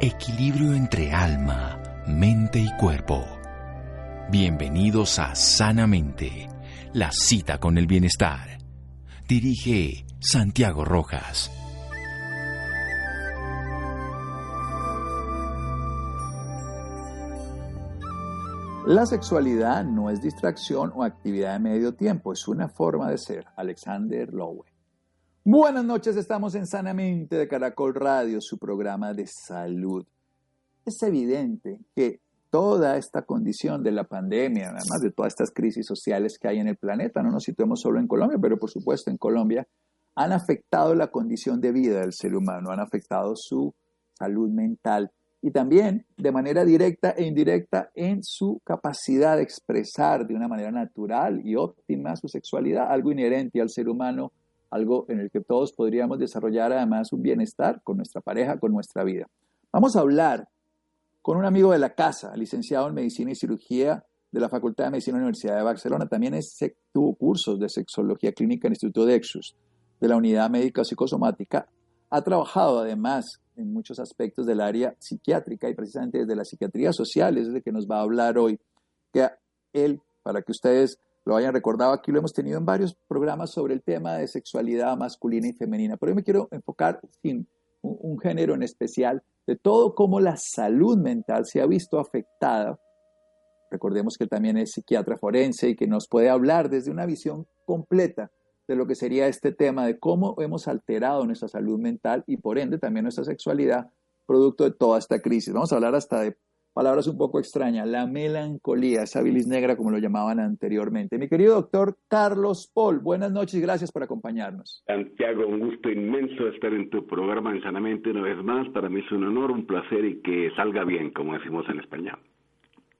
Equilibrio entre alma, mente y cuerpo. Bienvenidos a Sanamente, la cita con el bienestar. Dirige Santiago Rojas. La sexualidad no es distracción o actividad de medio tiempo, es una forma de ser. Alexander Lowe. Buenas noches, estamos en Sanamente de Caracol Radio, su programa de salud. Es evidente que toda esta condición de la pandemia, además de todas estas crisis sociales que hay en el planeta, no nos situemos solo en Colombia, pero por supuesto en Colombia, han afectado la condición de vida del ser humano, han afectado su salud mental y también de manera directa e indirecta en su capacidad de expresar de una manera natural y óptima su sexualidad, algo inherente al ser humano algo en el que todos podríamos desarrollar además un bienestar con nuestra pareja, con nuestra vida. Vamos a hablar con un amigo de la casa, licenciado en Medicina y Cirugía de la Facultad de Medicina de la Universidad de Barcelona. También es, tuvo cursos de sexología clínica en el Instituto de Exus, de la Unidad Médica Psicosomática. Ha trabajado además en muchos aspectos del área psiquiátrica y precisamente desde la psiquiatría social, es de que nos va a hablar hoy. Que él, para que ustedes lo hayan recordado, aquí lo hemos tenido en varios programas sobre el tema de sexualidad masculina y femenina, pero yo me quiero enfocar en un, género en especial de todo cómo la salud mental se ha visto afectada. Recordemos que también es psiquiatra forense y que nos puede hablar desde una visión completa de lo que sería este tema de cómo hemos alterado nuestra salud mental y por ende también nuestra sexualidad producto de toda esta crisis. Vamos a hablar hasta de palabras un poco extrañas, la melancolía, esa bilis negra como lo llamaban anteriormente. Mi querido doctor Carlos Paul, buenas noches y gracias por acompañarnos. Santiago, un gusto inmenso estar en tu programa en Sanamente una vez más. Para mí es un honor, un placer y que salga bien, como decimos en español.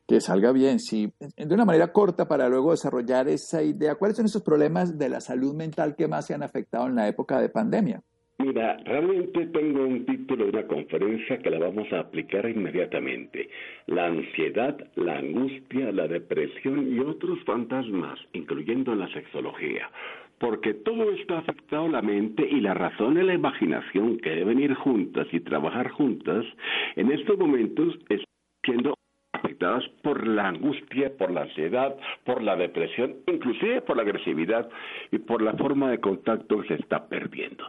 Que salga bien, sí. De una manera corta para luego desarrollar esa idea. ¿Cuáles son esos problemas de la salud mental que más se han afectado en la época de pandemia? Mira, realmente tengo un título de una conferencia que la vamos a aplicar inmediatamente. La ansiedad, la angustia, la depresión y otros fantasmas, incluyendo la sexología. Porque todo esto ha afectado la mente y la razón y la imaginación que deben ir juntas y trabajar juntas, en estos momentos están siendo afectadas por la angustia, por la ansiedad, por la depresión, inclusive por la agresividad y por la forma de contacto que se está perdiendo.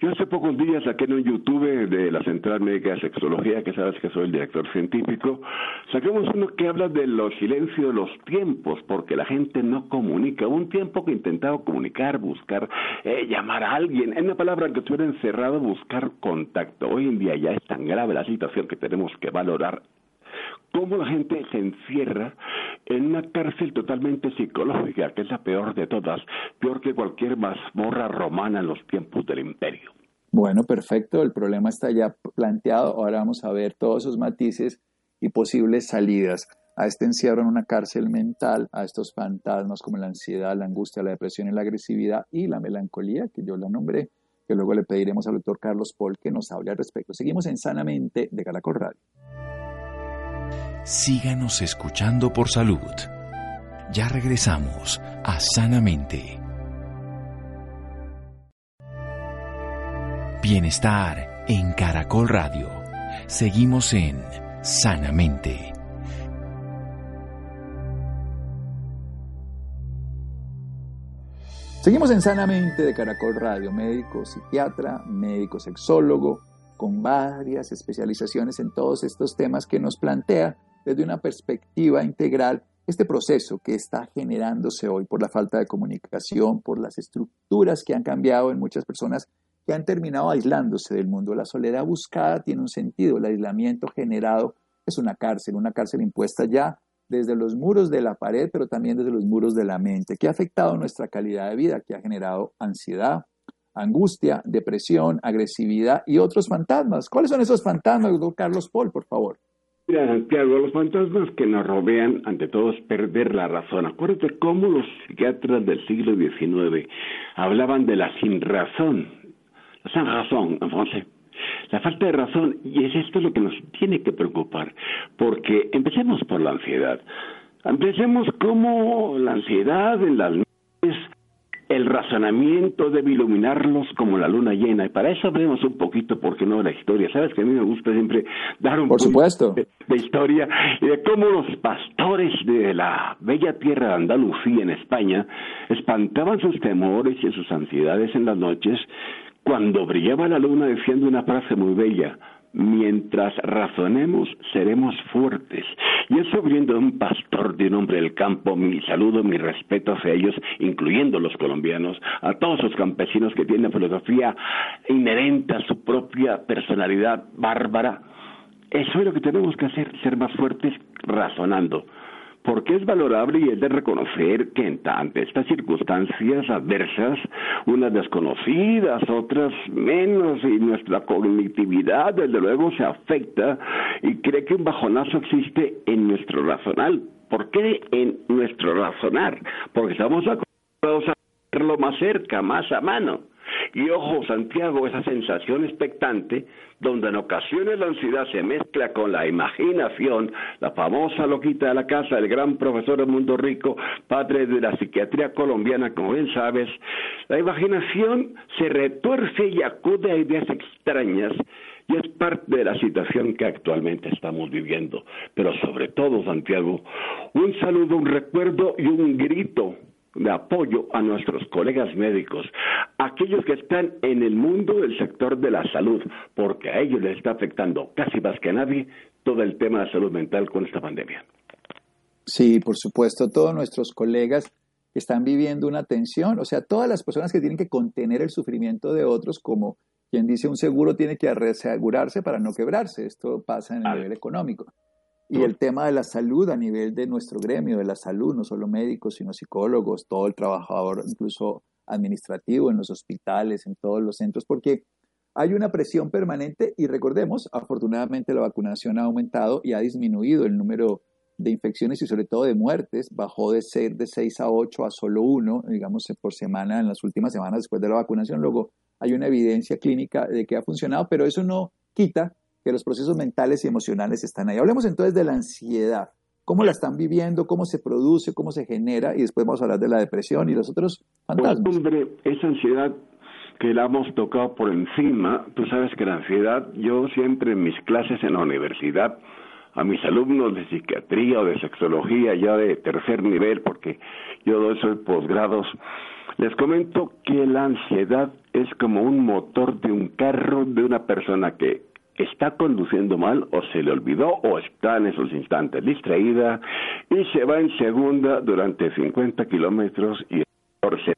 Yo hace pocos días saqué en un YouTube de la Central Médica de Sexología, que sabes que soy el director científico, saquemos uno que habla de los silencios de los tiempos, porque la gente no comunica. Un tiempo que intentaba comunicar, buscar, eh, llamar a alguien, en una palabra que estuviera encerrado, buscar contacto. Hoy en día ya es tan grave la situación que tenemos que valorar cómo la gente se encierra en una cárcel totalmente psicológica, que es la peor de todas, peor que cualquier mazmorra romana en los tiempos del imperio. Bueno, perfecto, el problema está ya planteado, ahora vamos a ver todos esos matices y posibles salidas a este encierro en una cárcel mental, a estos fantasmas como la ansiedad, la angustia, la depresión y la agresividad y la melancolía, que yo la nombré, que luego le pediremos al doctor Carlos Paul que nos hable al respecto. Seguimos en Sanamente de Caracol Radio síganos escuchando por salud. Ya regresamos a Sanamente. Bienestar en Caracol Radio. Seguimos en Sanamente. Seguimos en Sanamente de Caracol Radio, médico psiquiatra, médico sexólogo, con varias especializaciones en todos estos temas que nos plantea desde una perspectiva integral este proceso que está generándose hoy por la falta de comunicación, por las estructuras que han cambiado en muchas personas que han terminado aislándose del mundo. La soledad buscada tiene un sentido, el aislamiento generado es una cárcel, una cárcel impuesta ya desde los muros de la pared, pero también desde los muros de la mente, que ha afectado nuestra calidad de vida, que ha generado ansiedad, angustia, depresión, agresividad y otros fantasmas. ¿Cuáles son esos fantasmas, doctor Carlos Paul, por favor? Mira, Santiago, los fantasmas que nos rodean, ante todo, es perder la razón. Acuérdate cómo los psiquiatras del siglo XIX hablaban de la sin razón, la sin razón en francés. La falta de razón, y es esto lo que nos tiene que preocupar, porque empecemos por la ansiedad. Empecemos como la ansiedad en las el razonamiento debe iluminarlos como la luna llena. Y para eso vemos un poquito, porque no, la historia. Sabes que a mí me gusta siempre dar un Por supuesto. De, de, historia y de cómo los pastores de la bella tierra de Andalucía en España espantaban sus temores y sus ansiedades en las noches cuando brillaba la luna diciendo una frase muy bella mientras razonemos seremos fuertes. Y eso viendo de un pastor, de un hombre del campo, mi saludo, mi respeto hacia ellos, incluyendo los colombianos, a todos los campesinos que tienen filosofía inherente a su propia personalidad bárbara. Eso es lo que tenemos que hacer, ser más fuertes razonando porque es valorable y es de reconocer que ante estas circunstancias adversas, unas desconocidas, otras menos, y nuestra cognitividad desde luego se afecta y cree que un bajonazo existe en nuestro razonal. ¿Por qué en nuestro razonar? Porque estamos acostumbrados a verlo más cerca, más a mano. Y ojo, Santiago, esa sensación expectante, donde en ocasiones la ansiedad se mezcla con la imaginación, la famosa loquita de la casa, el gran profesor mundo rico, padre de la psiquiatría colombiana, como bien sabes, la imaginación se retuerce y acude a ideas extrañas y es parte de la situación que actualmente estamos viviendo. Pero sobre todo, Santiago, un saludo, un recuerdo y un grito de apoyo a nuestros colegas médicos, aquellos que están en el mundo del sector de la salud, porque a ellos les está afectando casi más que a nadie todo el tema de la salud mental con esta pandemia. Sí, por supuesto, todos nuestros colegas están viviendo una tensión, o sea, todas las personas que tienen que contener el sufrimiento de otros, como quien dice un seguro tiene que asegurarse para no quebrarse, esto pasa en el nivel económico. Y el tema de la salud a nivel de nuestro gremio, de la salud, no solo médicos, sino psicólogos, todo el trabajador, incluso administrativo en los hospitales, en todos los centros, porque hay una presión permanente y recordemos, afortunadamente la vacunación ha aumentado y ha disminuido el número de infecciones y sobre todo de muertes, bajó de ser de 6 a 8 a solo 1, digamos, por semana en las últimas semanas después de la vacunación. Luego hay una evidencia clínica de que ha funcionado, pero eso no quita que los procesos mentales y emocionales están ahí. Hablemos entonces de la ansiedad. ¿Cómo la están viviendo? ¿Cómo se produce? ¿Cómo se genera? Y después vamos a hablar de la depresión y los otros fantasmas. Pues, hombre, esa ansiedad que la hemos tocado por encima, tú sabes que la ansiedad, yo siempre en mis clases en la universidad, a mis alumnos de psiquiatría o de sexología ya de tercer nivel, porque yo doy soy posgrados, les comento que la ansiedad es como un motor de un carro de una persona que está conduciendo mal o se le olvidó o está en esos instantes distraída y se va en segunda durante 50 kilómetros y se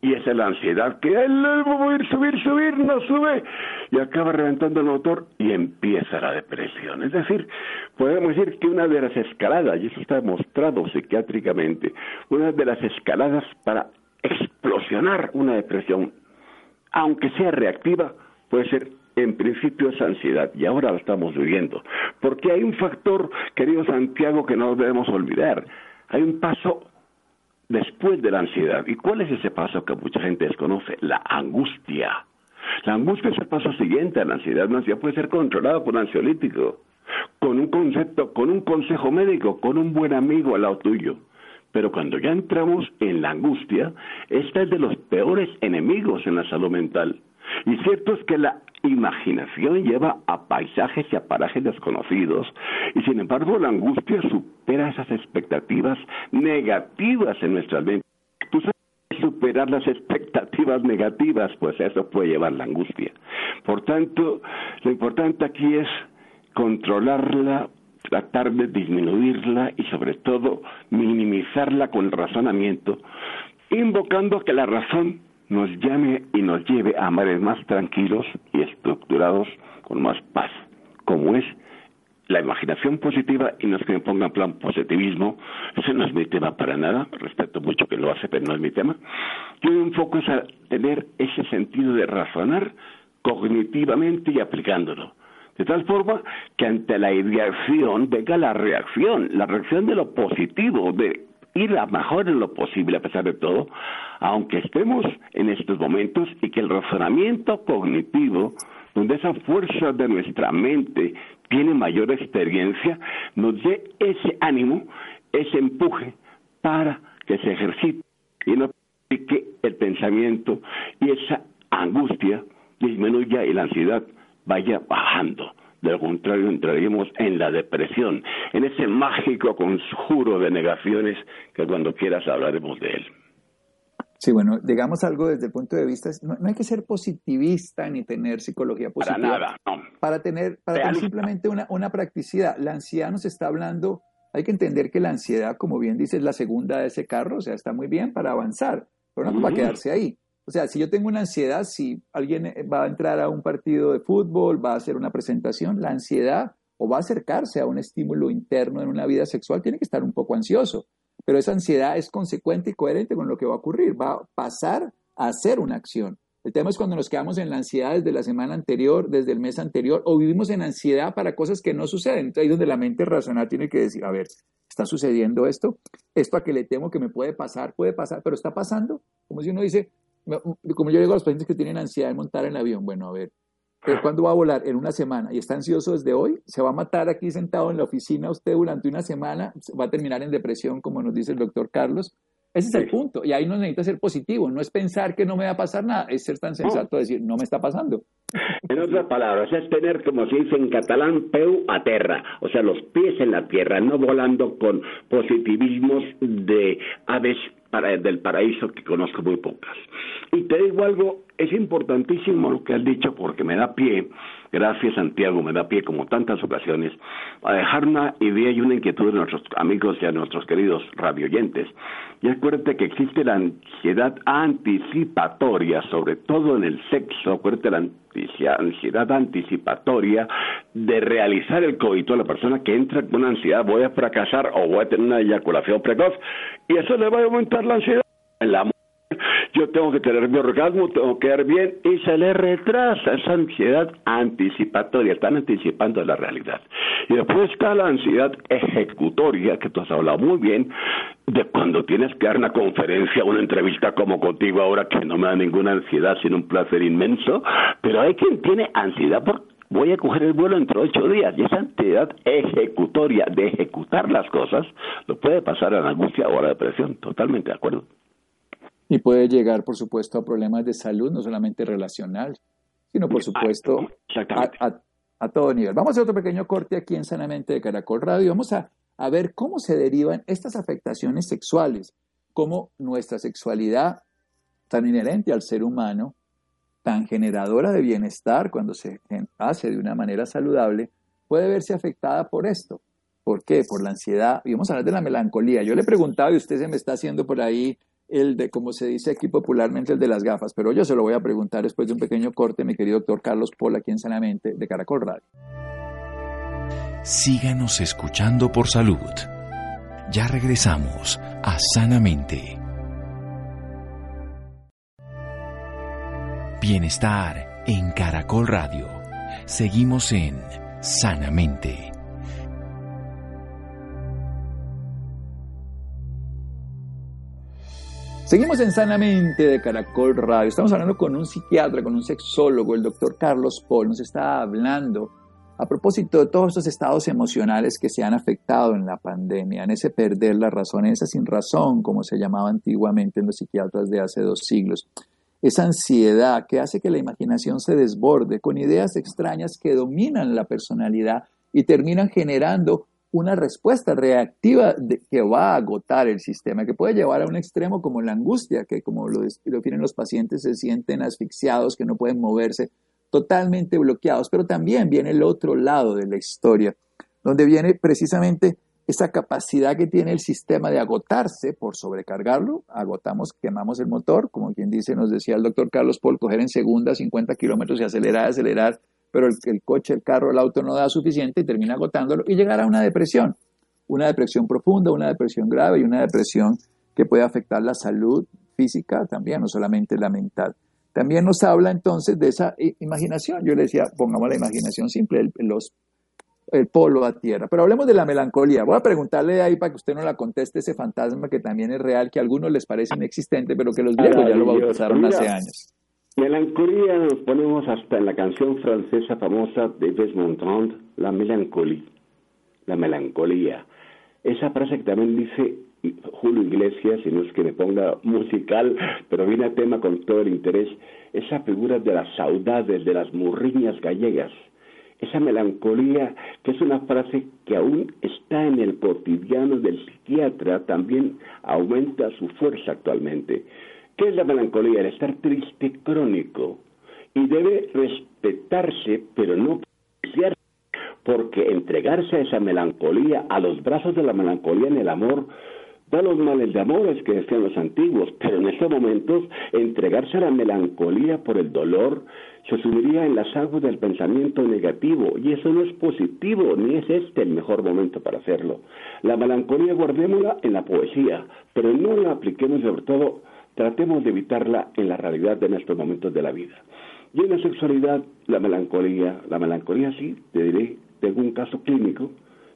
y esa es la ansiedad que él subir, subir, subir, no sube y acaba reventando el motor y empieza la depresión. Es decir, podemos decir que una de las escaladas, y eso está demostrado psiquiátricamente, una de las escaladas para explosionar una depresión, aunque sea reactiva, puede ser en principio es ansiedad y ahora la estamos viviendo. Porque hay un factor, querido Santiago, que no debemos olvidar. Hay un paso después de la ansiedad. ¿Y cuál es ese paso que mucha gente desconoce? La angustia. La angustia es el paso siguiente a la ansiedad. La ansiedad puede ser controlada por un ansiolítico, con un concepto, con un consejo médico, con un buen amigo al lado tuyo. Pero cuando ya entramos en la angustia, esta es de los peores enemigos en la salud mental. Y cierto es que la imaginación lleva a paisajes y a parajes desconocidos, y sin embargo la angustia supera esas expectativas negativas en nuestra mente. Tú sabes superar las expectativas negativas, pues eso puede llevar la angustia. Por tanto, lo importante aquí es controlarla, tratar de disminuirla y sobre todo minimizarla con razonamiento, invocando que la razón nos llame y nos lleve a mares más tranquilos y estructurados con más paz, como es la imaginación positiva y no es que me ponga en plan positivismo, ese no es mi tema para nada, respeto mucho que lo hace, pero no es mi tema. Yo me enfoco es a tener ese sentido de razonar cognitivamente y aplicándolo. De tal forma que ante la ideación venga la reacción, la reacción de lo positivo, de ir a mejor en lo posible a pesar de todo, aunque estemos en estos momentos y que el razonamiento cognitivo, donde esa fuerza de nuestra mente tiene mayor experiencia, nos dé ese ánimo, ese empuje para que se ejercite y no que el pensamiento y esa angustia disminuya y la ansiedad vaya bajando. De lo contrario, entraríamos en la depresión, en ese mágico conjuro de negaciones que cuando quieras hablaremos de él. Sí, bueno, digamos algo desde el punto de vista, no, hay que ser positivista ni tener psicología positiva. Para nada, no. Para tener, para tener simplemente una, una practicidad. La ansiedad nos está hablando, hay que entender que la ansiedad, como bien dice, es la segunda de ese carro, o sea, está muy bien para avanzar, pero no para quedarse ahí. O sea, si yo tengo una ansiedad, si alguien eh, va a entrar a un partido de fútbol, va a hacer una presentación, la ansiedad o va a acercarse a un estímulo interno en una vida sexual, tiene que estar un poco ansioso. Pero esa ansiedad es consecuente y coherente con lo que va a ocurrir, va a pasar a hacer una acción. El tema es cuando nos quedamos en la ansiedad desde la semana anterior, desde el mes anterior, o vivimos en ansiedad para cosas que no suceden. Entonces ahí donde la mente racional tiene que decir, a ver, ¿está sucediendo esto? Esto a que le temo que me puede pasar, puede pasar, pero está pasando. Como si uno dice, como yo digo a los pacientes que tienen ansiedad de montar en el avión, bueno, a ver, ¿cuándo va a volar? En una semana. ¿Y está ansioso desde hoy? ¿Se va a matar aquí sentado en la oficina usted durante una semana? ¿Va a terminar en depresión, como nos dice el doctor Carlos? Ese es el punto. Y ahí no necesita ser positivo. No es pensar que no me va a pasar nada. Es ser tan sensato de decir, no me está pasando. En otras palabras, es tener, como se dice en catalán, peu a terra. O sea, los pies en la tierra, no volando con positivismos de aves para, del paraíso que conozco muy pocas. Y te digo algo, es importantísimo lo que has dicho porque me da pie, gracias Santiago, me da pie como tantas ocasiones, a dejar una idea y una inquietud de nuestros amigos y a nuestros queridos radioyentes. Y acuérdate que existe la ansiedad anticipatoria, sobre todo en el sexo, acuérdate la ansiedad anticipatoria de realizar el coito a la persona que entra con ansiedad, voy a fracasar o voy a tener una eyaculación precoz, y eso le va a aumentar la ansiedad. En la yo tengo que tener mi orgasmo, tengo que quedar bien y se le retrasa esa ansiedad anticipatoria, están anticipando la realidad. Y después está la ansiedad ejecutoria, que tú has hablado muy bien, de cuando tienes que dar una conferencia, una entrevista como contigo ahora, que no me da ninguna ansiedad, sino un placer inmenso, pero hay quien tiene ansiedad por voy a coger el vuelo entre ocho días y esa ansiedad ejecutoria de ejecutar las cosas lo puede pasar a la angustia o a la depresión, totalmente de acuerdo. Y puede llegar, por supuesto, a problemas de salud, no solamente relacional, sino, por supuesto, a, todo nivel. Vamos a hacer otro pequeño corte aquí en Sanamente de Caracol Radio. Vamos a, a ver cómo se derivan estas afectaciones sexuales, cómo nuestra sexualidad, tan inherente al ser humano, tan generadora de bienestar cuando se hace de una manera saludable, puede verse afectada por esto. ¿Por qué? Por la ansiedad. Y vamos a hablar de la melancolía. Yo le preguntaba y usted se me está haciendo por ahí el de, como se dice aquí popularmente, el de las gafas, pero yo se lo voy a preguntar después de un pequeño corte, mi querido doctor Carlos Paul, aquí en Sanamente, de Caracol Radio. Síganos escuchando por salud. Ya regresamos a Sanamente. Bienestar en Caracol Radio. Seguimos en Sanamente. Seguimos en Sanamente de Caracol Radio. Estamos hablando con un psiquiatra, con un sexólogo, el doctor Carlos Paul. Nos está hablando a propósito de todos estos estados emocionales que se han afectado en la pandemia, en ese perder la razón, esa sin razón, como se llamaba antiguamente en los psiquiatras de hace dos siglos. Esa ansiedad que hace que la imaginación se desborde con ideas extrañas que dominan la personalidad y terminan generando una respuesta reactiva que va a agotar el sistema, que puede llevar a un extremo como la angustia, que como lo definen los pacientes se sienten asfixiados, que no pueden moverse, totalmente bloqueados. Pero también viene el otro lado de la historia, donde viene precisamente esa capacidad que tiene el sistema de agotarse por sobrecargarlo, agotamos, quemamos el motor, como quien dice, nos decía el doctor Carlos Paul, coger en segunda 50 kilómetros y acelerar, acelerar, pero el, coche, el carro, el auto no da suficiente y termina agotándolo y llegar a una depresión, una depresión profunda, una depresión grave y una depresión que puede afectar la salud física también, no solamente la mental. También nos habla entonces de esa imaginación. Yo le decía, pongamos la imaginación simple, el, los, el polo a tierra. Pero hablemos de la melancolía. Voy a preguntarle ahí para que usted no la conteste ese fantasma que también es real, que a algunos les parece inexistente, pero que los griegos ya lo bautizaron hace años. Melancolía nos ponemos hasta en la canción francesa famosa de Yves Montand, La melancolía. La melancolía. Esa frase que también dice Julio Iglesias, y no es que me ponga musical, pero viene a tema con todo el interés, esa figura de las saudades, de las murriñas gallegas, esa melancolía, que es una frase que aún está en el cotidiano del psiquiatra, también aumenta su fuerza actualmente. ¿Qué es la melancolía? El estar triste crónico. Y debe respetarse, pero no porque entregarse a esa melancolía, a los brazos de la melancolía en el amor, da los males de amores que decían los antiguos, pero en estos momentos entregarse a la melancolía por el dolor se subiría en las aguas del pensamiento negativo y eso no es positivo, ni es este el mejor momento para hacerlo. La melancolía guardémosla en la poesía, pero no la apliquemos sobre todo, tratemos de evitarla en la realidad de nuestros momentos de la vida. Y en la sexualidad, la melancolía, la melancolía sí, te diré, tengo un caso clínico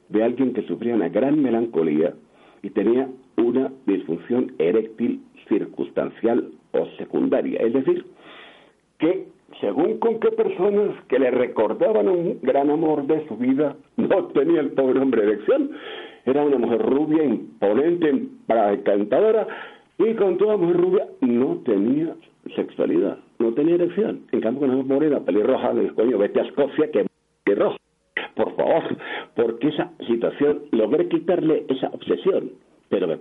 de alguien que sufría una gran melancolía y tenía una disfunción eréctil circunstancial o secundaria. Es decir, que según con qué personas que le recordaban un gran amor de su vida, no tenía el pobre hombre erección. Era una mujer rubia, imponente, encantadora, y con toda mujer rubia no tenía sexualidad, no tenía erección. En cambio, con una morena pelirroja, le coño, vete a Escocia, que es roja por favor, porque esa situación logré quitarle esa obsesión, pero me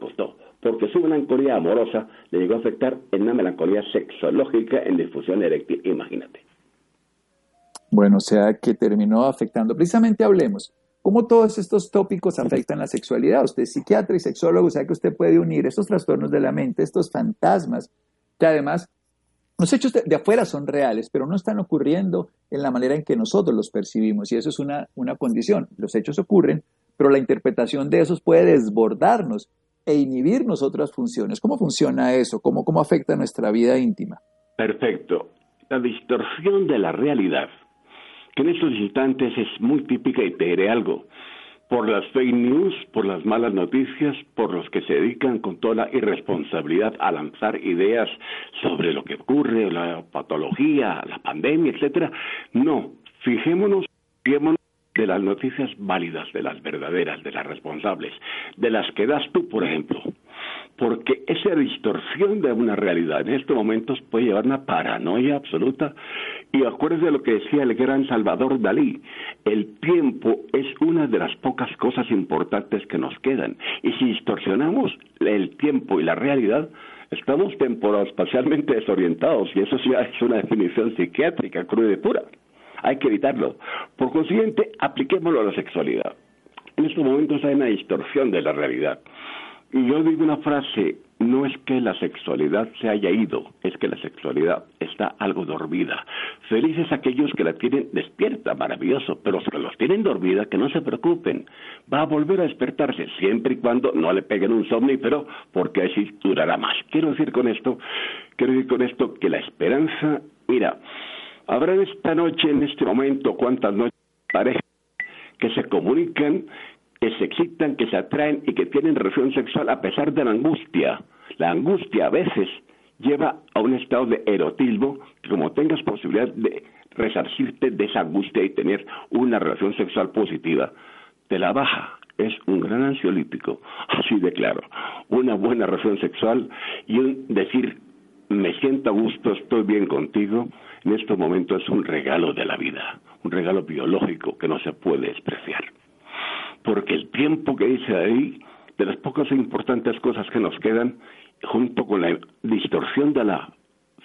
porque su melancolía amorosa le llegó a afectar en una melancolía sexológica en difusión eréctil, imagínate. Bueno, o sea que terminó afectando. Precisamente hablemos. ¿Cómo todos estos tópicos afectan la sexualidad? Usted es psiquiatra y sexólogo, o sea que usted puede unir estos trastornos de la mente, estos fantasmas, que además los hechos de, afuera son reales, pero no están ocurriendo en la manera en que nosotros los percibimos y eso es una, una condición. Los hechos ocurren, pero la interpretación de esos puede desbordarnos e inhibirnos otras funciones. ¿Cómo funciona eso? ¿Cómo, cómo afecta nuestra vida íntima? Perfecto. La distorsión de la realidad, que en estos instantes es muy típica y te diré algo por las fake news, por las malas noticias, por los que se dedican con toda la irresponsabilidad a lanzar ideas sobre lo que ocurre, la patología, la pandemia, etcétera. No, fijémonos, fijémonos de las noticias válidas, de las verdaderas, de las responsables, de las que das tú, por ejemplo porque esa distorsión de una realidad en estos momentos puede llevar a una paranoia absoluta. Y acuérdese de lo que decía el gran Salvador Dalí, el tiempo es una de las pocas cosas importantes que nos quedan. Y si distorsionamos el tiempo y la realidad, estamos temporal-espacialmente desorientados, y eso sí es una definición psiquiátrica cruda y pura. Hay que evitarlo. Por consiguiente, apliquémoslo a la sexualidad. En estos momentos hay una distorsión de la realidad. Y yo digo una frase, no es que la sexualidad se haya ido, es que la sexualidad está algo dormida. Felices aquellos que la tienen despierta, maravilloso, pero que los tienen dormida, que no se preocupen, va a volver a despertarse, siempre y cuando no le peguen un somnífero, porque así durará más. Quiero decir con esto, quiero decir con esto que la esperanza, mira, habrá esta noche, en este momento, cuántas noches parejas que se comunican que se excitan, que se atraen y que tienen relación sexual a pesar de la angustia. La angustia a veces lleva a un estado de erotismo que como tengas posibilidad de resarcirte de esa angustia y tener una relación sexual positiva, te la baja. Es un gran ansiolítico, así de claro. Una buena relación sexual y un decir, me siento a gusto, estoy bien contigo, en estos momentos es un regalo de la vida, un regalo biológico que no se puede despreciar porque el tiempo que dice ahí, de las pocas e importantes cosas que nos quedan, junto con la distorsión de la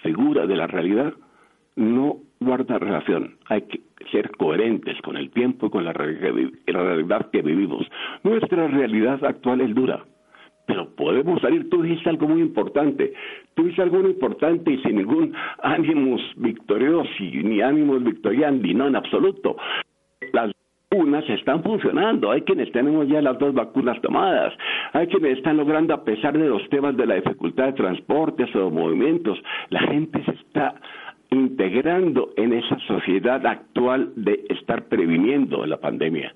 figura de la realidad, no guarda relación. Hay que ser coherentes con el tiempo y con la realidad que vivimos. Nuestra realidad actual es dura, pero podemos salir. Tú dijiste algo muy importante. Tú dijiste algo muy importante y sin ningún ánimos victoriosos ni ánimos victoriandi, no en absoluto. Las vacunas están funcionando. Hay quienes tenemos ya las dos vacunas tomadas. Hay quienes están logrando, a pesar de los temas de la dificultad de transportes o movimientos, la gente se está integrando en esa sociedad actual de estar previniendo la pandemia.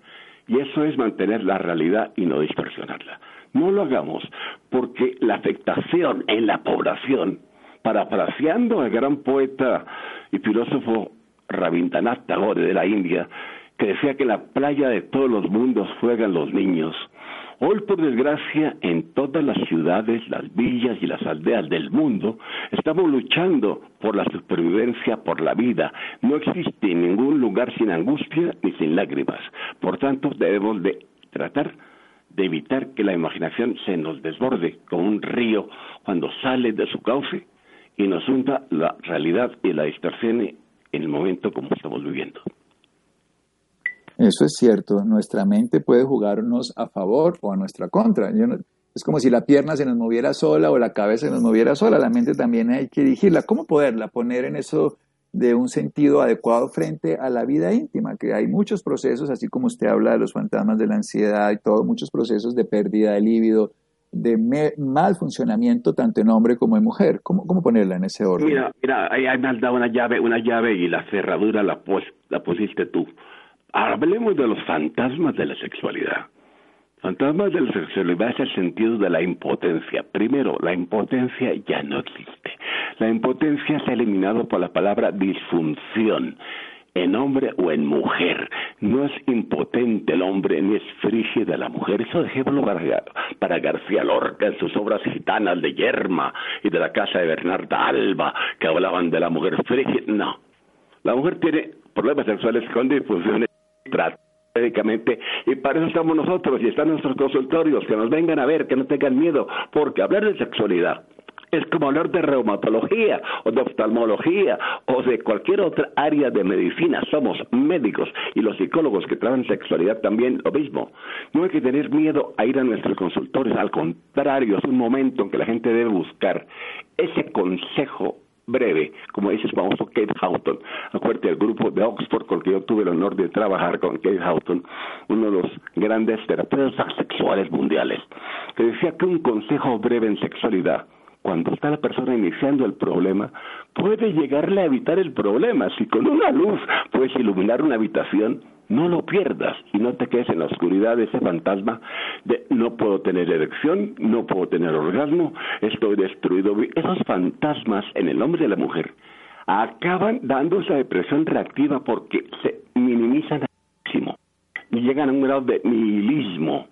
Y eso es mantener la realidad y no distorsionarla. No lo hagamos porque la afectación en la población, parafraseando al gran poeta y filósofo Rabindranath Tagore de la India, que decía que la playa de todos los mundos juegan los niños. Hoy, por desgracia, en todas las ciudades, las villas y las aldeas del mundo, estamos luchando por la supervivencia, por la vida. No existe ningún lugar sin angustia ni sin lágrimas. Por tanto, debemos de tratar de evitar que la imaginación se nos desborde como un río cuando sale de su cauce y nos hunda la realidad y la distorsione en el momento como estamos viviendo. Eso es cierto, nuestra mente puede jugarnos a favor o a nuestra contra. es como si la pierna se nos moviera sola o la cabeza se nos moviera sola, la mente también hay que dirigirla. ¿Cómo poderla poner en eso de un sentido adecuado frente a la vida íntima? Que hay muchos procesos, así como usted habla de los fantasmas de la ansiedad y todo, muchos procesos de pérdida de líbido, de mal funcionamiento tanto en hombre como en mujer. ¿Cómo, cómo ponerla en ese orden? Mira, mira, ahí me has dado una llave, una llave y la cerradura la, la pusiste tú. Hablemos de los fantasmas de la sexualidad. Fantasmas de la sexualidad es el sentido de la impotencia. Primero, la impotencia ya no existe. La impotencia se ha eliminado por la palabra disfunción en hombre o en mujer. No es impotente el hombre ni es frígida la mujer. Eso ejemplo para, para García Lorca en sus obras gitanas de Yerma y de la casa de Bernarda Alba, que hablaban de la mujer frígida. No. La mujer tiene problemas sexuales con disfunciones médicamente y para eso estamos nosotros y están nuestros consultorios, que nos vengan a ver, que no tengan miedo, porque hablar de sexualidad es como hablar de reumatología o de oftalmología o de cualquier otra área de medicina. Somos médicos y los psicólogos que trabajan sexualidad también lo mismo. No hay que tener miedo a ir a nuestros consultorios, al contrario, es un momento en que la gente debe buscar ese consejo breve, como dice el famoso Kate Houghton. Acuérdate del grupo de Oxford con el que yo tuve el honor de trabajar con Kate Houghton, uno de los grandes terapeutas sexuales mundiales, que decía que un consejo breve en sexualidad cuando está la persona iniciando el problema, puede llegarle a evitar el problema. Si con una luz puedes iluminar una habitación, no lo pierdas y no te quedes en la oscuridad de ese fantasma de no puedo tener erección, no puedo tener orgasmo, estoy destruido. Esos fantasmas en el hombre y la mujer acaban dando esa depresión reactiva porque se minimizan al máximo y llegan a un grado de nihilismo,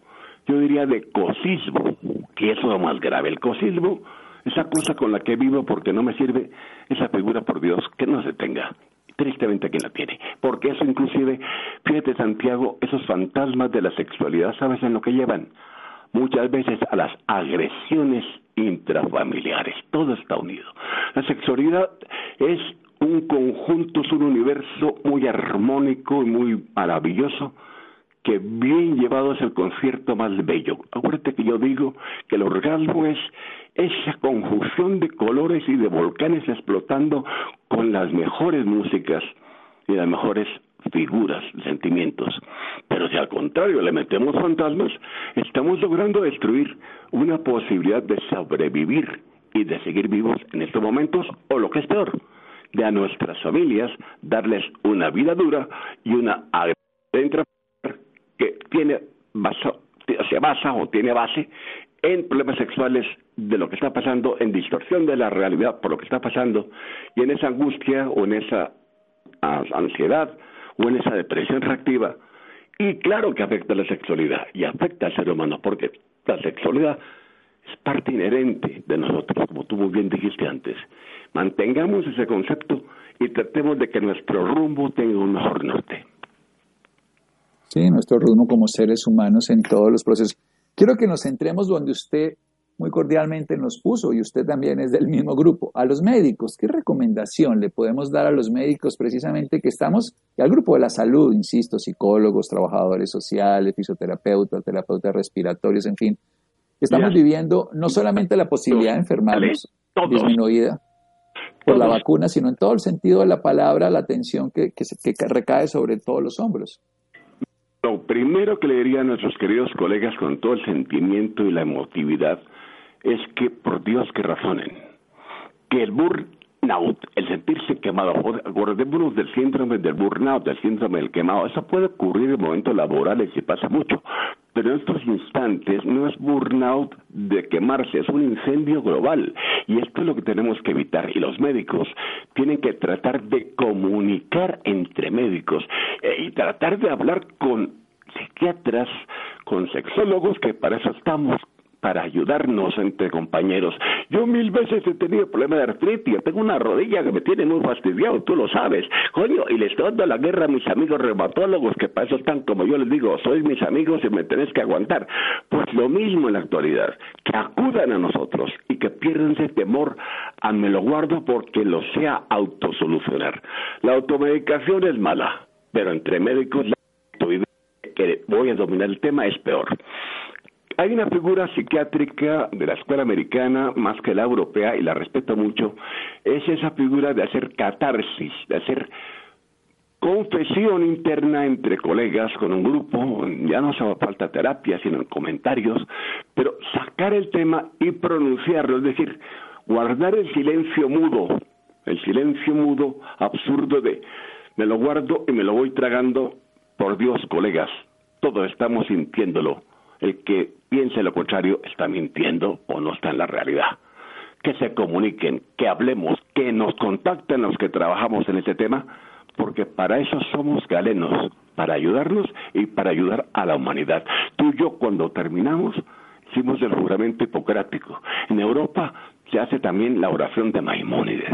yo diría de cosismo, que es lo más grave. El cosismo, esa cosa con la que vivo porque no me sirve, esa figura por Dios, que no se tenga tristemente quien la tiene. Porque eso inclusive, fíjate Santiago, esos fantasmas de la sexualidad, ¿sabes en lo que llevan? Muchas veces a las agresiones intrafamiliares. Todo está unido. La sexualidad es un conjunto, es un universo muy armónico y muy maravilloso que bien llevado es el concierto más bello. Acuérdate que yo digo que el orgasmo es esa conjunción de colores y de volcanes explotando con las mejores músicas y las mejores figuras, sentimientos. Pero si al contrario le metemos fantasmas, estamos logrando destruir una posibilidad de sobrevivir y de seguir vivos en estos momentos, o lo que es peor, de a nuestras familias darles una vida dura y una adentro que tiene se basa o tiene base en problemas sexuales de lo que está pasando, en distorsión de la realidad por lo que está pasando, y en esa angustia o en esa ansiedad o en esa depresión reactiva. Y claro que afecta a la sexualidad y afecta al ser humano, porque la sexualidad es parte inherente de nosotros, como tú muy bien dijiste antes. Mantengamos ese concepto y tratemos de que nuestro rumbo tenga un mejor norte. Sí, nuestro rumbo como seres humanos en todos los procesos. Quiero que nos centremos donde usted muy cordialmente nos puso y usted también es del mismo grupo, a los médicos. ¿Qué recomendación le podemos dar a los médicos precisamente que estamos, y al grupo de la salud, insisto, psicólogos, trabajadores sociales, fisioterapeutas, terapeutas respiratorios, en fin, estamos viviendo no solamente la posibilidad de enfermarnos disminuida por la vacuna, sino en todo el sentido de la palabra, la atención que, que, que recae sobre todos los hombros? Lo primero que le diría a nuestros queridos colegas con todo el sentimiento y la emotividad es que, por Dios, que razonen. Que el el sentirse quemado, acordémonos del síndrome del burnout, del síndrome del quemado, eso puede ocurrir en momentos laborales y pasa mucho. Pero en estos instantes no es burnout de quemarse, es un incendio global. Y esto es lo que tenemos que evitar. Y los médicos tienen que tratar de comunicar entre médicos eh, y tratar de hablar con psiquiatras, con sexólogos, que para eso estamos, para ayudarnos entre compañeros. Yo mil veces he tenido problemas de artritis, tengo una rodilla que me tiene muy fastidiado, tú lo sabes, coño, y les estoy dando la guerra a mis amigos reumatólogos, que para eso están como yo les digo, sois mis amigos y me tenéis que aguantar. Pues lo mismo en la actualidad, que acudan a nosotros y que pierdan ese temor a me lo guardo porque lo sea autosolucionar. La automedicación es mala, pero entre médicos la que voy a dominar el tema es peor. Hay una figura psiquiátrica de la escuela americana más que la europea, y la respeto mucho, es esa figura de hacer catarsis, de hacer confesión interna entre colegas con un grupo, ya no hace falta terapia, sino comentarios, pero sacar el tema y pronunciarlo, es decir, guardar el silencio mudo, el silencio mudo absurdo de me lo guardo y me lo voy tragando, por Dios, colegas, todos estamos sintiéndolo. El que piense lo contrario está mintiendo o no está en la realidad. Que se comuniquen, que hablemos, que nos contacten los que trabajamos en ese tema, porque para eso somos galenos, para ayudarnos y para ayudar a la humanidad. Tú y yo cuando terminamos hicimos el juramento hipocrático. En Europa se hace también la oración de Maimónides.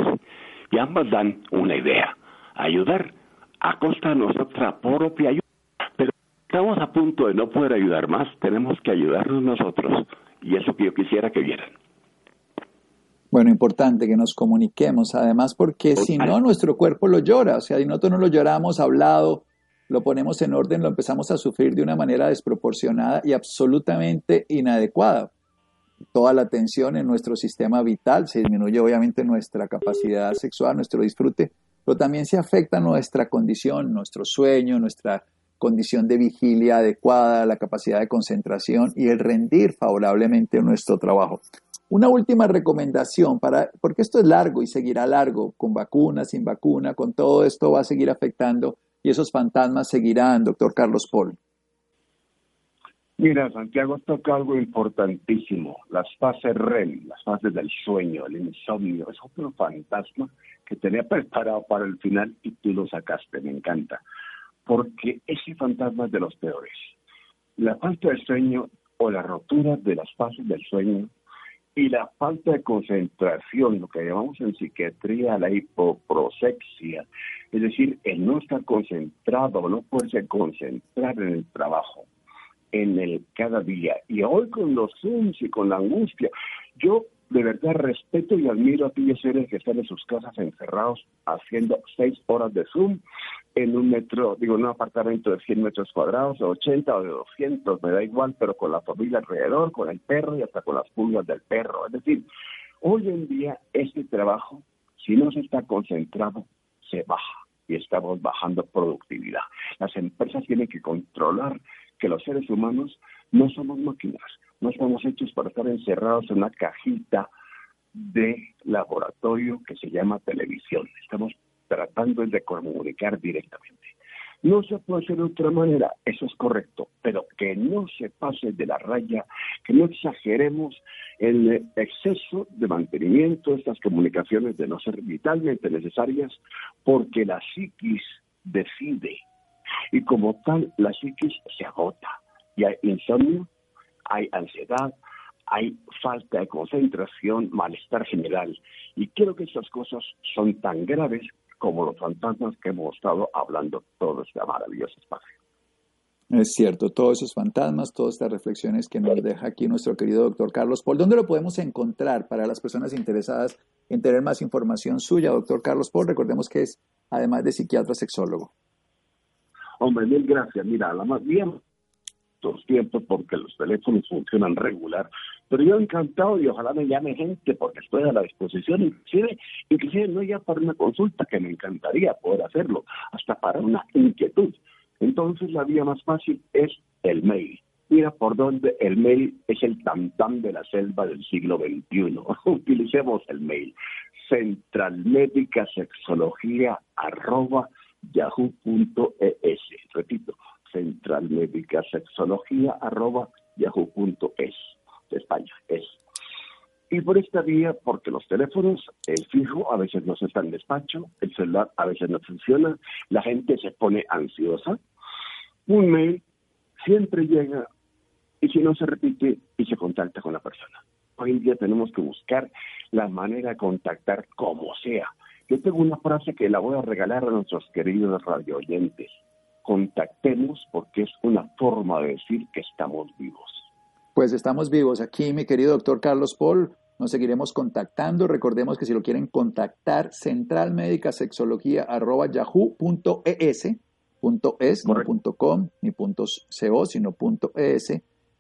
Y ambas dan una idea, ayudar a costa de nuestra propia ayuda estamos a punto de no poder ayudar más, tenemos que ayudarnos nosotros. Y eso que yo quisiera que vieran. Bueno, importante que nos comuniquemos, además, porque si no, nuestro cuerpo lo llora. O sea, si nosotros no lo lloramos hablado, lo ponemos en orden, lo empezamos a sufrir de una manera desproporcionada y absolutamente inadecuada. Toda la tensión en nuestro sistema vital se disminuye, obviamente, nuestra capacidad sexual, nuestro disfrute, pero también se afecta nuestra condición, nuestro sueño, nuestra condición de vigilia adecuada, la capacidad de concentración y el rendir favorablemente nuestro trabajo. Una última recomendación para, porque esto es largo y seguirá largo, con vacuna, sin vacuna, con todo esto va a seguir afectando y esos fantasmas seguirán, doctor Carlos Paul. Mira, Santiago toca algo importantísimo, las fases REM, las fases del sueño, el insomnio, es otro fantasma que tenía preparado para el final y tú lo sacaste, me encanta porque ese fantasma es de los peores. La falta de sueño o la rotura de las fases del sueño y la falta de concentración, lo que llamamos en psiquiatría la hipoprosexia, es decir, el no estar concentrado, no poderse concentrar en el trabajo, en el cada día. Y hoy con los Zooms y con la angustia, yo de verdad respeto y admiro a aquellos seres que están en sus casas encerrados haciendo seis horas de Zoom en un metro, digo, en un apartamento de 100 metros cuadrados, de 80 o de 200, me da igual, pero con la familia alrededor, con el perro y hasta con las pulgas del perro. Es decir, hoy en día este trabajo, si no se está concentrado, se baja y estamos bajando productividad. Las empresas tienen que controlar que los seres humanos no somos máquinas, no estamos hechos para estar encerrados en una cajita de laboratorio que se llama televisión. Estamos tratando de comunicar directamente. No se puede hacer de otra manera, eso es correcto, pero que no se pase de la raya, que no exageremos el exceso de mantenimiento de estas comunicaciones de no ser vitalmente necesarias, porque la psiquis decide y como tal la psiquis se agota y hay insomnio, hay ansiedad, hay falta de concentración, malestar general. Y creo que esas cosas son tan graves como los fantasmas que hemos estado hablando todo este maravilloso espacio. Es cierto, todos esos fantasmas, todas estas reflexiones que nos deja aquí nuestro querido doctor Carlos Paul. ¿Dónde lo podemos encontrar para las personas interesadas en tener más información suya, doctor Carlos Paul? Recordemos que es, además de psiquiatra, sexólogo. Hombre, mil gracias. Mira, la más bien los tiempos porque los teléfonos funcionan regular, pero yo encantado y ojalá me llame gente porque estoy a la disposición, inclusive, inclusive no ya para una consulta, que me encantaría poder hacerlo, hasta para una inquietud. Entonces la vía más fácil es el mail. Mira por dónde el mail es el tantán de la selva del siglo XXI. Utilicemos el mail. Centralmédica Sexología arroba yahoo.es. Repito, central médica sexología arroba de España, es. Y por esta vía, porque los teléfonos, el fijo, a veces no está en despacho, el celular a veces no funciona, la gente se pone ansiosa. Un mail siempre llega y si no se repite y se contacta con la persona. Hoy en día tenemos que buscar la manera de contactar como sea. Yo tengo una frase que la voy a regalar a nuestros queridos radio oyentes. Contactemos porque es una forma de decir que estamos vivos. Pues estamos vivos aquí, mi querido doctor Carlos Paul. Nos seguiremos contactando. Recordemos que si lo quieren contactar, centralmedicasexología.yahoo.es, punto es, no punto com, ni punto co, sino punto es,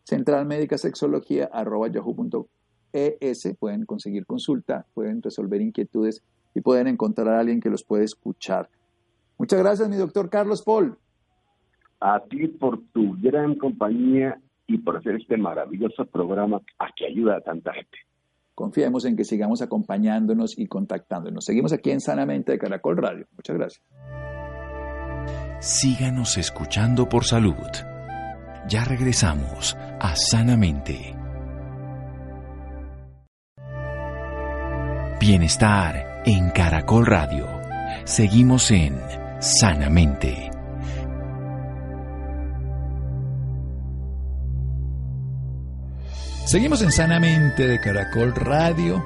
centralmedicasexología.yahoo.es. Pueden conseguir consulta, pueden resolver inquietudes y pueden encontrar a alguien que los puede escuchar. Muchas gracias, mi doctor Carlos Paul. A ti por tu gran compañía y por hacer este maravilloso programa a que ayuda a tanta gente. Confiemos en que sigamos acompañándonos y contactándonos. Seguimos aquí en Sanamente de Caracol Radio. Muchas gracias. Síganos escuchando por salud. Ya regresamos a Sanamente. Bienestar en Caracol Radio. Seguimos en Sanamente. Seguimos en Sanamente de Caracol Radio.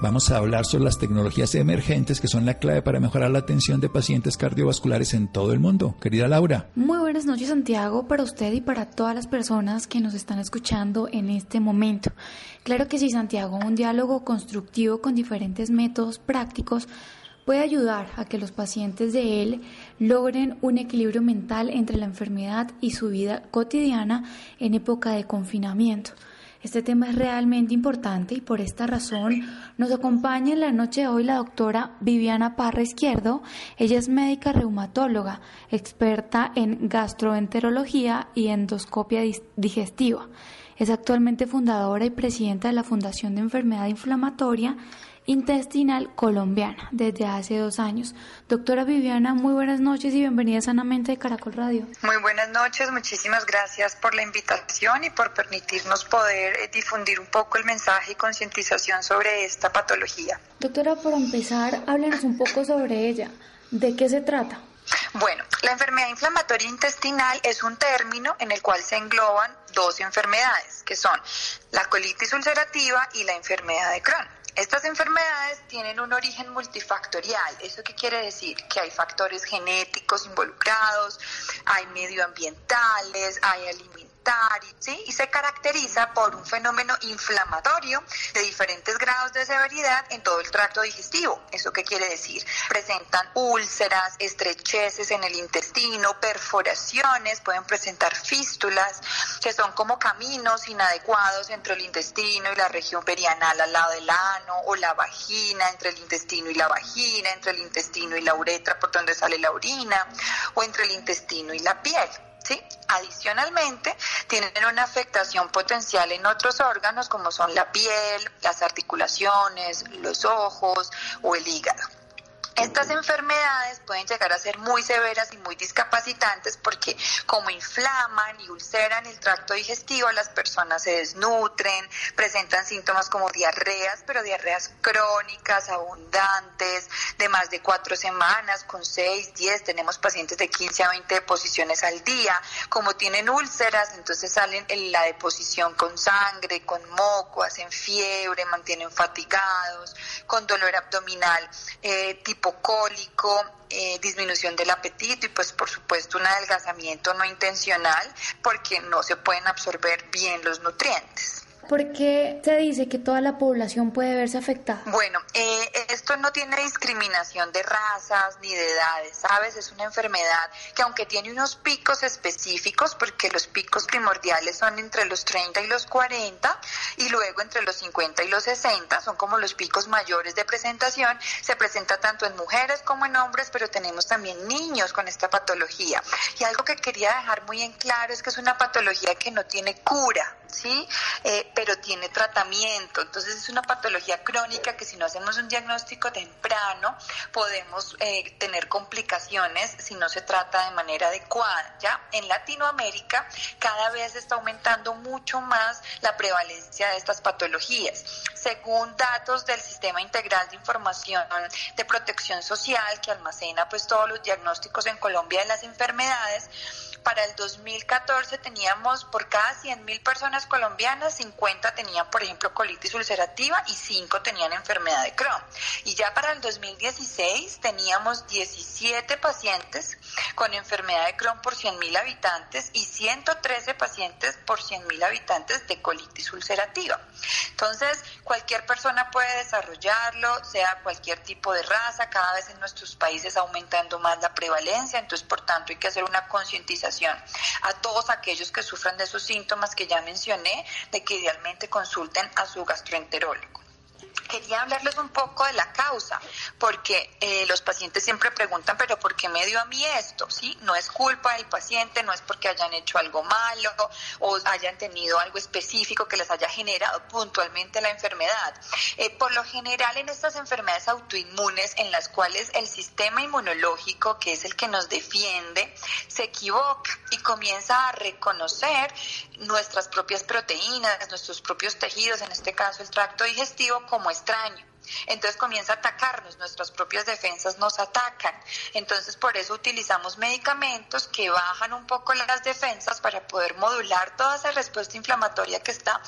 Vamos a hablar sobre las tecnologías emergentes que son la clave para mejorar la atención de pacientes cardiovasculares en todo el mundo. Querida Laura. Muy buenas noches Santiago, para usted y para todas las personas que nos están escuchando en este momento. Claro que sí Santiago, un diálogo constructivo con diferentes métodos prácticos puede ayudar a que los pacientes de él logren un equilibrio mental entre la enfermedad y su vida cotidiana en época de confinamiento. Este tema es realmente importante y por esta razón nos acompaña en la noche de hoy la doctora Viviana Parra Izquierdo. Ella es médica reumatóloga, experta en gastroenterología y endoscopia digestiva. Es actualmente fundadora y presidenta de la Fundación de Enfermedad Inflamatoria intestinal colombiana desde hace dos años. Doctora Viviana, muy buenas noches y bienvenida sanamente de Caracol Radio. Muy buenas noches, muchísimas gracias por la invitación y por permitirnos poder eh, difundir un poco el mensaje y concientización sobre esta patología. Doctora, por empezar, háblenos un poco sobre ella. ¿De qué se trata? Bueno, la enfermedad inflamatoria intestinal es un término en el cual se engloban dos enfermedades, que son la colitis ulcerativa y la enfermedad de Crohn. Estas enfermedades tienen un origen multifactorial. ¿Eso qué quiere decir? Que hay factores genéticos involucrados, hay medioambientales, hay ¿sí? y se caracteriza por un fenómeno inflamatorio de diferentes grados de severidad en todo el tracto digestivo. ¿Eso qué quiere decir? Presentan úlceras, estrecheces en el intestino, perforaciones, pueden presentar fístulas, que son como caminos inadecuados entre el intestino y la región perianal al lado del ano, o la vagina, entre el intestino y la vagina, entre el intestino y la uretra por donde sale la orina, o entre el intestino y la piel. Adicionalmente, tienen una afectación potencial en otros órganos como son la piel, las articulaciones, los ojos o el hígado. Estas enfermedades pueden llegar a ser muy severas y muy discapacitantes porque como inflaman y ulceran el tracto digestivo, las personas se desnutren, presentan síntomas como diarreas, pero diarreas crónicas, abundantes, de más de cuatro semanas, con seis, diez, tenemos pacientes de 15 a 20 deposiciones al día. Como tienen úlceras, entonces salen en la deposición con sangre, con moco, hacen fiebre, mantienen fatigados, con dolor abdominal eh, tipo cólico, eh, disminución del apetito y pues por supuesto un adelgazamiento no intencional porque no se pueden absorber bien los nutrientes. ¿Por qué se dice que toda la población puede verse afectada? Bueno, eh, esto no tiene discriminación de razas ni de edades, ¿sabes? Es una enfermedad que aunque tiene unos picos específicos, porque los picos primordiales son entre los 30 y los 40 y luego entre los 50 y los 60, son como los picos mayores de presentación, se presenta tanto en mujeres como en hombres, pero tenemos también niños con esta patología. Y algo que quería dejar muy en claro es que es una patología que no tiene cura, ¿sí? Eh, pero tiene tratamiento. Entonces es una patología crónica que si no hacemos un diagnóstico temprano podemos eh, tener complicaciones si no se trata de manera adecuada. ¿ya? En Latinoamérica cada vez está aumentando mucho más la prevalencia de estas patologías. Según datos del Sistema Integral de Información de Protección Social que almacena pues todos los diagnósticos en Colombia de las enfermedades, para el 2014 teníamos por cada 100.000 personas colombianas, 50 tenían, por ejemplo, colitis ulcerativa y 5 tenían enfermedad de Crohn. Y ya para el 2016 teníamos 17 pacientes con enfermedad de Crohn por 100.000 habitantes y 113 pacientes por 100.000 habitantes de colitis ulcerativa. Entonces, cualquier persona puede desarrollarlo, sea cualquier tipo de raza, cada vez en nuestros países aumentando más la prevalencia, entonces, por tanto, hay que hacer una concientización a todos aquellos que sufran de esos síntomas que ya mencioné, de que idealmente consulten a su gastroenterólogo quería hablarles un poco de la causa, porque eh, los pacientes siempre preguntan, pero ¿por qué me dio a mí esto? ¿Sí? No es culpa del paciente, no es porque hayan hecho algo malo o hayan tenido algo específico que les haya generado puntualmente la enfermedad. Eh, por lo general en estas enfermedades autoinmunes en las cuales el sistema inmunológico, que es el que nos defiende, se equivoca y comienza a reconocer nuestras propias proteínas, nuestros propios tejidos, en este caso el tracto digestivo, como extraño. Entonces comienza a atacarnos, nuestras propias defensas nos atacan. Entonces por eso utilizamos medicamentos que bajan un poco las defensas para poder modular toda esa respuesta inflamatoria que está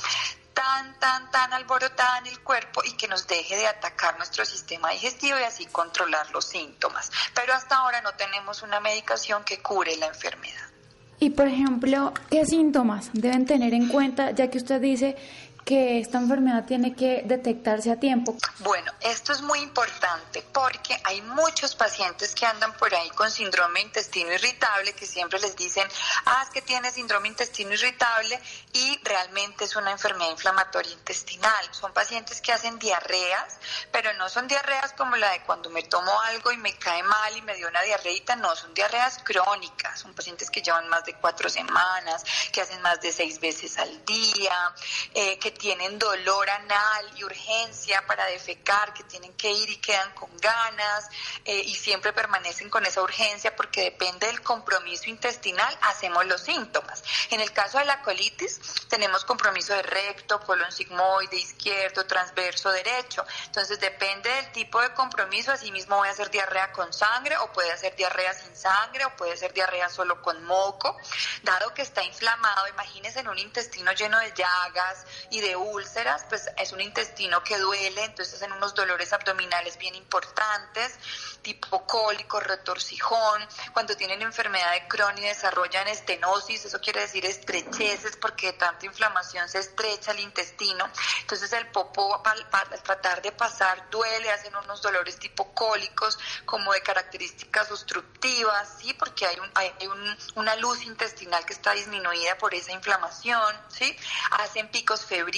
tan, tan, tan alborotada en el cuerpo y que nos deje de atacar nuestro sistema digestivo y así controlar los síntomas. Pero hasta ahora no tenemos una medicación que cure la enfermedad. Y por ejemplo, ¿qué síntomas deben tener en cuenta, ya que usted dice que esta enfermedad tiene que detectarse a tiempo? Bueno, esto es muy importante porque hay muchos pacientes que andan por ahí con síndrome de intestino irritable que siempre les dicen, ah, es que tiene síndrome de intestino irritable y realmente es una enfermedad inflamatoria intestinal. Son pacientes que hacen diarreas, pero no son diarreas como la de cuando me tomo algo y me cae mal y me dio una diarreita, no, son diarreas crónicas, son pacientes que llevan más de cuatro semanas, que hacen más de seis veces al día, eh, que tienen dolor anal y urgencia para defecar, que tienen que ir y quedan con ganas eh, y siempre permanecen con esa urgencia porque depende del compromiso intestinal, hacemos los síntomas. En el caso de la colitis, tenemos compromiso de recto, colon sigmoide, izquierdo, transverso, derecho. Entonces depende del tipo de compromiso, asimismo voy a hacer diarrea con sangre o puede hacer diarrea sin sangre o puede ser diarrea solo con moco. Dado que está inflamado, imagínense en un intestino lleno de llagas y de úlceras, pues es un intestino que duele, entonces hacen unos dolores abdominales bien importantes, tipo cólico, retorcijón, cuando tienen enfermedad de Crohn y desarrollan estenosis, eso quiere decir estrecheces porque de tanta inflamación se estrecha el intestino, entonces el popo al, tratar de pasar duele, hacen unos dolores tipo cólicos como de características obstructivas, sí, porque hay, un, hay una luz intestinal que está disminuida por esa inflamación, sí, hacen picos febriles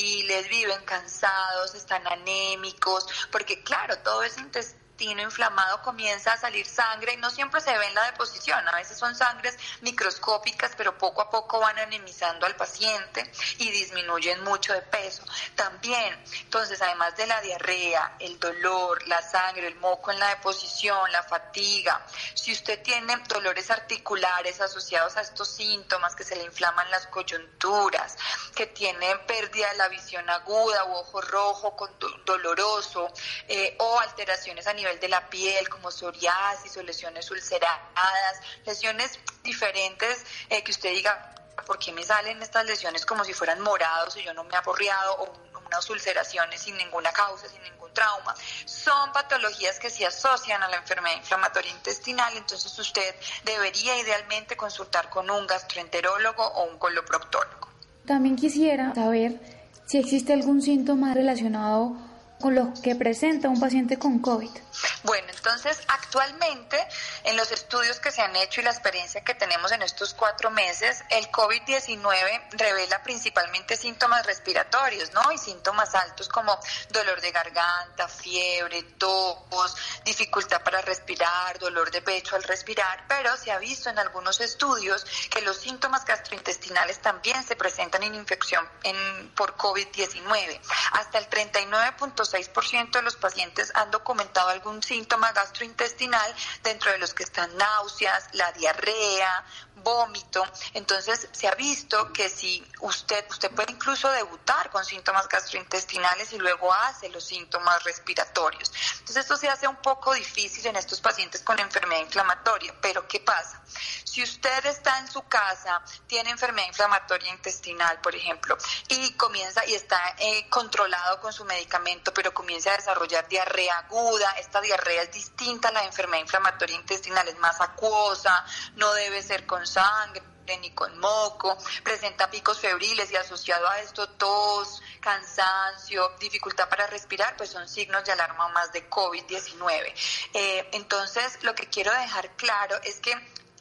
viven cansados, están anémicos, porque claro, todo ese intestino inflamado comienza a salir sangre y no siempre se ve en la deposición, a veces son sangres microscópicas, pero poco a poco van anemizando al paciente y disminuyen mucho de peso. También, entonces, además de la diarrea, el dolor, la sangre, el moco en la deposición, la fatiga, si usted tiene dolores articulares asociados a estos síntomas, que se le inflaman las coyunturas, que tiene pérdida de la visión aguda o ojo rojo con doloroso eh, o alteraciones a nivel de la piel, como psoriasis o lesiones ulceradas, lesiones diferentes eh, que usted diga, ¿por qué me salen estas lesiones como si fueran morados y yo no me he aporreado o unas ulceraciones sin ninguna causa, sin ningún trauma? Son patologías que se asocian a la enfermedad inflamatoria intestinal, entonces usted debería idealmente consultar con un gastroenterólogo o un coloproctólogo. También quisiera saber si existe algún síntoma relacionado con lo que presenta un paciente con COVID? Bueno, entonces actualmente en los estudios que se han hecho y la experiencia que tenemos en estos cuatro meses, el COVID-19 revela principalmente síntomas respiratorios, ¿no? Y síntomas altos como dolor de garganta, fiebre, tos, dificultad para respirar, dolor de pecho al respirar, pero se ha visto en algunos estudios que los síntomas gastrointestinales también se presentan en infección en, por COVID-19. Hasta el 39.6% de los pacientes han documentado algún síntoma gastrointestinal, dentro de los que están náuseas, la diarrea, vómito. Entonces se ha visto que si usted, usted puede incluso debutar con síntomas gastrointestinales y luego hace los síntomas respiratorios. Entonces esto se hace un poco difícil en estos pacientes con enfermedad inflamatoria. Pero ¿qué pasa? Si usted está en su casa, tiene enfermedad inflamatoria intestinal, por ejemplo, y comienza y está eh, controlado con su medicamento, pero comienza a desarrollar diarrea aguda, esta diarrea es distinta a la enfermedad inflamatoria intestinal, es más acuosa, no debe ser con sangre ni con moco, presenta picos febriles y asociado a esto tos, cansancio, dificultad para respirar, pues son signos de alarma más de COVID-19. Eh, entonces, lo que quiero dejar claro es que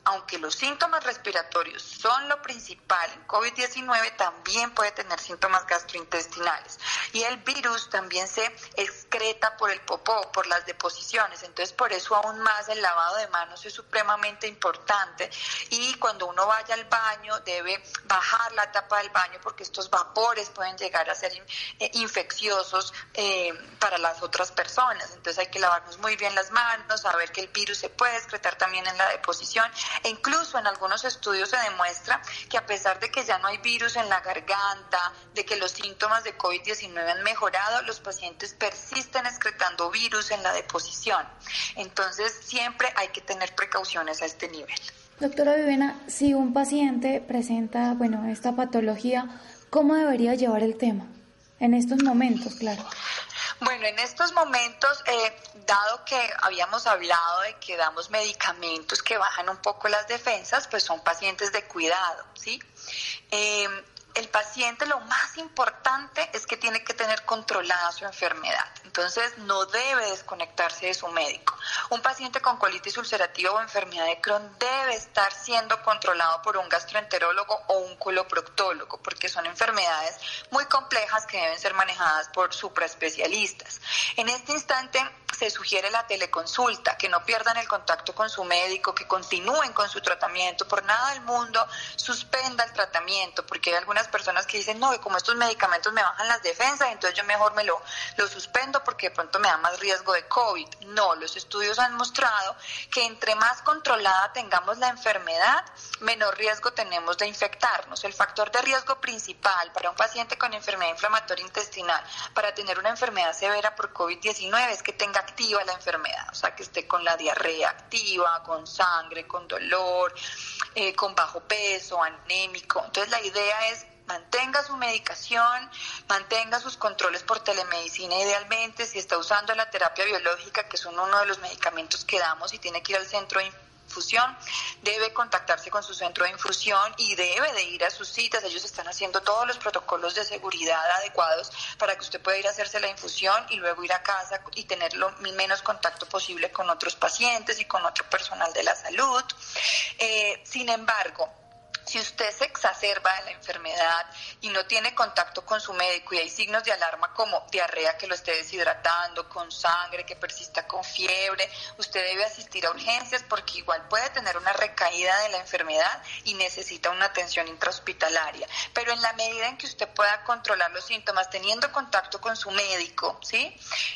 aunque los síntomas respiratorios son lo principal en COVID-19, también puede tener síntomas gastrointestinales. Y el virus también se excreta por el popó, por las deposiciones. Entonces, por eso aún más el lavado de manos es supremamente importante. Y cuando uno vaya al baño, debe bajar la tapa del baño porque estos vapores pueden llegar a ser eh, infecciosos eh, para las otras personas. Entonces, hay que lavarnos muy bien las manos, saber que el virus se puede excretar también en la deposición e incluso en algunos estudios se demuestra que a pesar de que ya no hay virus en la garganta, de que los síntomas de COVID-19 han mejorado, los pacientes persisten excretando virus en la deposición. Entonces siempre hay que tener precauciones a este nivel. Doctora Vivena, si un paciente presenta, bueno, esta patología, ¿cómo debería llevar el tema? En estos momentos, claro. Bueno, en estos momentos, eh, dado que habíamos hablado de que damos medicamentos que bajan un poco las defensas, pues son pacientes de cuidado, ¿sí? Eh, el paciente lo más importante es que tiene que tener controlada su enfermedad. Entonces no debe desconectarse de su médico. Un paciente con colitis ulcerativa o enfermedad de Crohn debe estar siendo controlado por un gastroenterólogo o un coloproctólogo porque son enfermedades muy complejas que deben ser manejadas por supraespecialistas. En este instante se sugiere la teleconsulta, que no pierdan el contacto con su médico, que continúen con su tratamiento. Por nada del mundo suspenda el tratamiento porque hay algunas personas que dicen, no, como estos medicamentos me bajan las defensas, entonces yo mejor me lo, lo suspendo porque de pronto me da más riesgo de COVID. No, los estudios han mostrado que entre más controlada tengamos la enfermedad, menor riesgo tenemos de infectarnos. El factor de riesgo principal para un paciente con enfermedad inflamatoria intestinal, para tener una enfermedad severa por COVID-19, es que tenga activa la enfermedad, o sea, que esté con la diarrea activa, con sangre, con dolor, eh, con bajo peso, anémico. Entonces la idea es mantenga su medicación, mantenga sus controles por telemedicina idealmente, si está usando la terapia biológica, que son uno de los medicamentos que damos y tiene que ir al centro de infusión, debe contactarse con su centro de infusión y debe de ir a sus citas. Ellos están haciendo todos los protocolos de seguridad adecuados para que usted pueda ir a hacerse la infusión y luego ir a casa y tener lo menos contacto posible con otros pacientes y con otro personal de la salud. Eh, sin embargo, si usted se exacerba en la enfermedad y no tiene contacto con su médico y hay signos de alarma como diarrea que lo esté deshidratando, con sangre, que persista con fiebre, usted debe asistir a urgencias porque igual puede tener una recaída de la enfermedad y necesita una atención intrahospitalaria. Pero en la medida en que usted pueda controlar los síntomas teniendo contacto con su médico, ¿sí?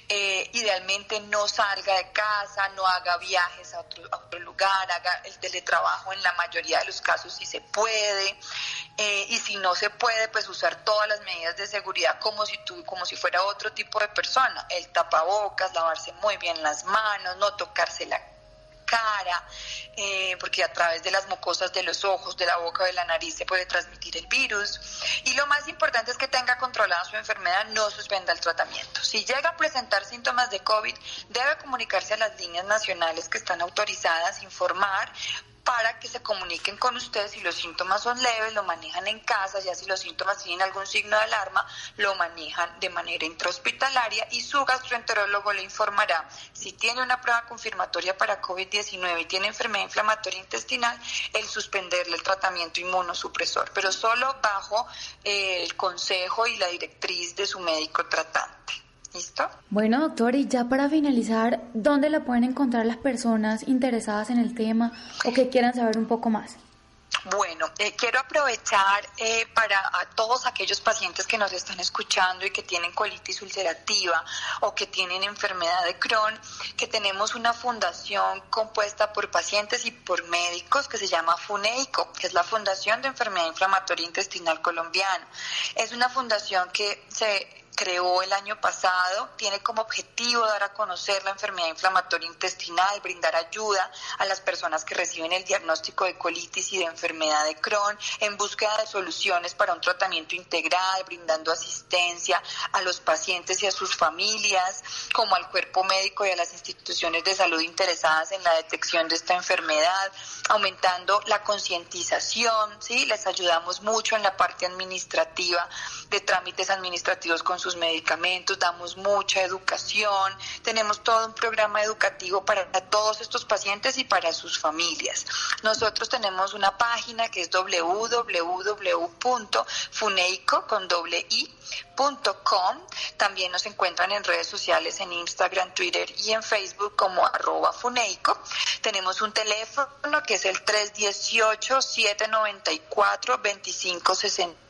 Eh, idealmente no salga de casa, no haga viajes a otro, a otro lugar, haga el teletrabajo en la mayoría de los casos si se puede, eh, y si no se puede, pues usar todas las medidas de seguridad como si tú, como si fuera otro tipo de persona, el tapabocas, lavarse muy bien las manos, no tocarse la cara, eh, porque a través de las mucosas de los ojos, de la boca o de la nariz se puede transmitir el virus. Y lo más importante es que tenga controlada su enfermedad, no suspenda el tratamiento. Si llega a presentar síntomas de COVID, debe comunicarse a las líneas nacionales que están autorizadas, informar para que se comuniquen con ustedes si los síntomas son leves, lo manejan en casa, ya si los síntomas tienen algún signo de alarma, lo manejan de manera intrahospitalaria y su gastroenterólogo le informará si tiene una prueba confirmatoria para COVID-19 y tiene enfermedad inflamatoria intestinal, el suspenderle el tratamiento inmunosupresor, pero solo bajo eh, el consejo y la directriz de su médico tratante. ¿Listo? Bueno, doctor, y ya para finalizar, ¿dónde la pueden encontrar las personas interesadas en el tema o que quieran saber un poco más? Bueno, eh, quiero aprovechar eh, para a todos aquellos pacientes que nos están escuchando y que tienen colitis ulcerativa o que tienen enfermedad de Crohn, que tenemos una fundación compuesta por pacientes y por médicos que se llama FUNEICO, que es la Fundación de Enfermedad Inflamatoria Intestinal Colombiana. Es una fundación que se creó el año pasado, tiene como objetivo dar a conocer la enfermedad inflamatoria intestinal, brindar ayuda a las personas que reciben el diagnóstico de colitis y de enfermedad de Crohn en búsqueda de soluciones para un tratamiento integral, brindando asistencia a los pacientes y a sus familias, como al cuerpo médico y a las instituciones de salud interesadas en la detección de esta enfermedad, aumentando la concientización, ¿sí? Les ayudamos mucho en la parte administrativa de trámites administrativos sus medicamentos, damos mucha educación, tenemos todo un programa educativo para todos estos pacientes y para sus familias. Nosotros tenemos una página que es www.funeico con doble También nos encuentran en redes sociales, en Instagram, Twitter y en Facebook como arroba Funeico. Tenemos un teléfono que es el 318-794-2560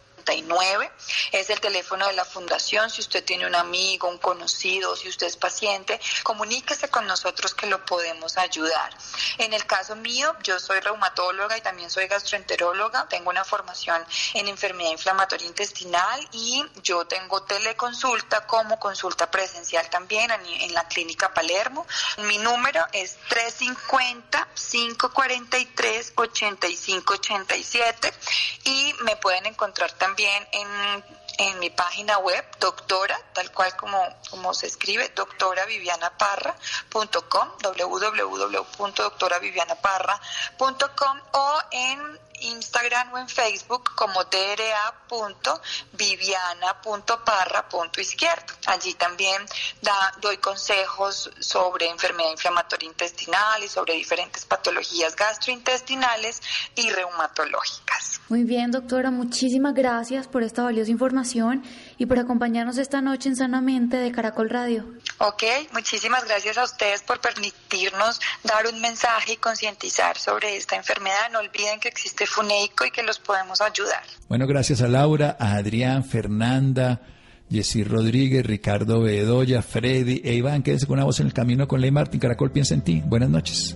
es el teléfono de la fundación. Si usted tiene un amigo, un conocido, si usted es paciente, comuníquese con nosotros que lo podemos ayudar. En el caso mío, yo soy reumatóloga y también soy gastroenteróloga. Tengo una formación en enfermedad inflamatoria intestinal y yo tengo teleconsulta como consulta presencial también en la clínica Palermo. Mi número es 350-543-8587 y me pueden encontrar también también en, en mi página web, doctora, tal cual como, como se escribe, doctoravivianaparra.com, www.doctoravivianaparra.com o en Instagram o en Facebook como dra.viviana.parra.izquierdo. Allí también da, doy consejos sobre enfermedad inflamatoria intestinal y sobre diferentes patologías gastrointestinales y reumatológicas. Muy bien, doctora, muchísimas gracias por esta valiosa información y por acompañarnos esta noche en Sanamente de Caracol Radio. Ok, muchísimas gracias a ustedes por permitirnos dar un mensaje y concientizar sobre esta enfermedad. No olviden que existe Funeico y que los podemos ayudar. Bueno, gracias a Laura, a Adrián, Fernanda. Jessy Rodríguez, Ricardo Bedoya, Freddy e Iván. Quédense con una voz en el camino con Ley Martín. Caracol piensa en ti. Buenas noches.